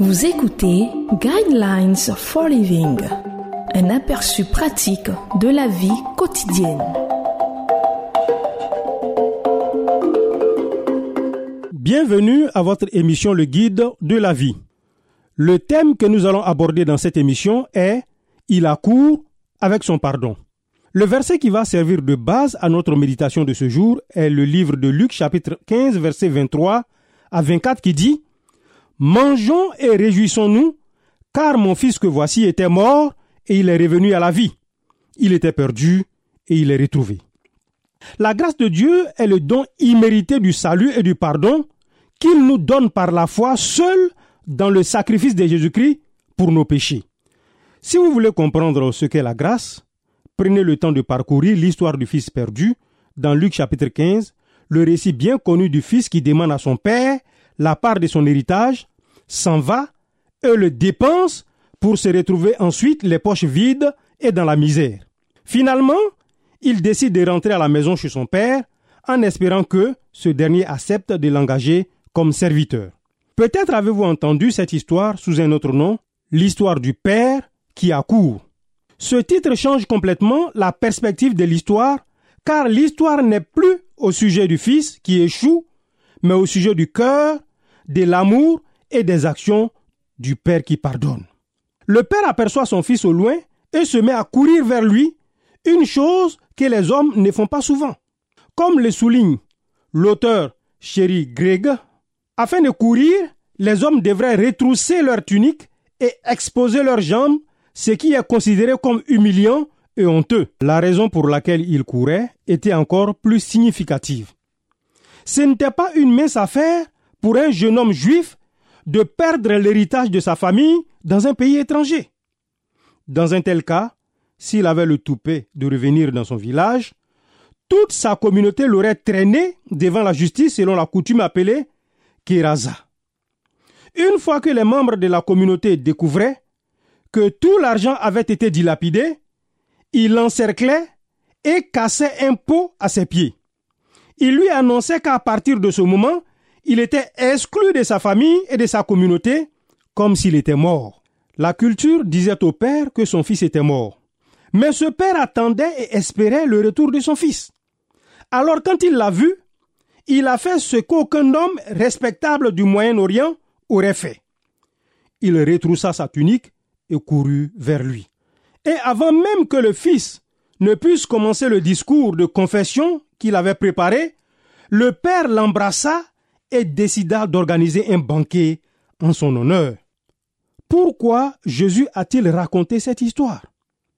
Vous écoutez Guidelines for Living, un aperçu pratique de la vie quotidienne. Bienvenue à votre émission Le Guide de la vie. Le thème que nous allons aborder dans cette émission est Il accourt avec son pardon. Le verset qui va servir de base à notre méditation de ce jour est le livre de Luc chapitre 15 verset 23 à 24 qui dit Mangeons et réjouissons-nous, car mon fils que voici était mort et il est revenu à la vie. Il était perdu et il est retrouvé. La grâce de Dieu est le don immérité du salut et du pardon qu'il nous donne par la foi seul dans le sacrifice de Jésus-Christ pour nos péchés. Si vous voulez comprendre ce qu'est la grâce, prenez le temps de parcourir l'histoire du Fils perdu dans Luc chapitre 15, le récit bien connu du Fils qui demande à son Père la part de son héritage, s'en va et le dépense pour se retrouver ensuite les poches vides et dans la misère. Finalement, il décide de rentrer à la maison chez son père en espérant que ce dernier accepte de l'engager comme serviteur. Peut-être avez-vous entendu cette histoire sous un autre nom, l'histoire du père qui accourt. Ce titre change complètement la perspective de l'histoire car l'histoire n'est plus au sujet du fils qui échoue, mais au sujet du cœur, de l'amour et des actions du père qui pardonne. Le père aperçoit son fils au loin et se met à courir vers lui, une chose que les hommes ne font pas souvent. Comme le souligne l'auteur Chéri Greg, afin de courir, les hommes devraient retrousser leur tunique et exposer leurs jambes, ce qui est considéré comme humiliant et honteux. La raison pour laquelle il courait était encore plus significative. Ce n'était pas une mince affaire pour un jeune homme juif de perdre l'héritage de sa famille dans un pays étranger. Dans un tel cas, s'il avait le toupet de revenir dans son village, toute sa communauté l'aurait traîné devant la justice selon la coutume appelée Kiraza. Une fois que les membres de la communauté découvraient que tout l'argent avait été dilapidé, il l'encerclait et cassait un pot à ses pieds. Il lui annonçait qu'à partir de ce moment, il était exclu de sa famille et de sa communauté comme s'il était mort. La culture disait au père que son fils était mort. Mais ce père attendait et espérait le retour de son fils. Alors quand il l'a vu, il a fait ce qu'aucun homme respectable du Moyen-Orient aurait fait. Il retroussa sa tunique et courut vers lui. Et avant même que le fils ne puisse commencer le discours de confession qu'il avait préparé, le père l'embrassa et décida d'organiser un banquet en son honneur. Pourquoi Jésus a-t-il raconté cette histoire?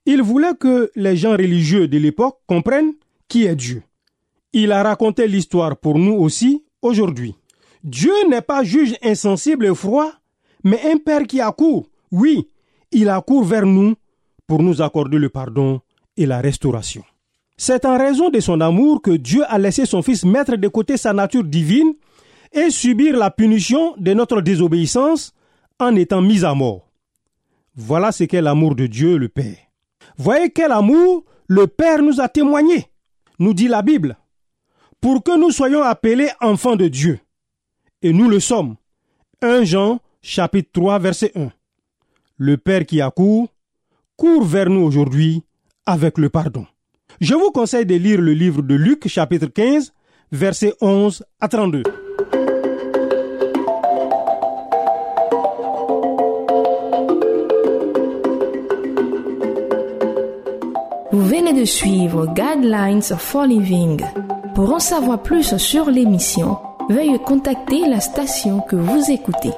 Il voulait que les gens religieux de l'époque comprennent qui est Dieu. Il a raconté l'histoire pour nous aussi aujourd'hui. Dieu n'est pas juge insensible et froid, mais un Père qui accourt. Oui, il accourt vers nous pour nous accorder le pardon et la restauration. C'est en raison de son amour que Dieu a laissé son Fils mettre de côté sa nature divine et subir la punition de notre désobéissance en étant mis à mort. Voilà ce qu'est l'amour de Dieu le Père. Voyez quel amour le Père nous a témoigné, nous dit la Bible, pour que nous soyons appelés enfants de Dieu. Et nous le sommes. 1 Jean chapitre 3 verset 1. Le Père qui accourt, court vers nous aujourd'hui avec le pardon. Je vous conseille de lire le livre de Luc chapitre 15 verset 11 à 32. Vous venez de suivre Guidelines for Living. Pour en savoir plus sur l'émission, veuillez contacter la station que vous écoutez.